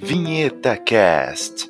Vinheta Cast.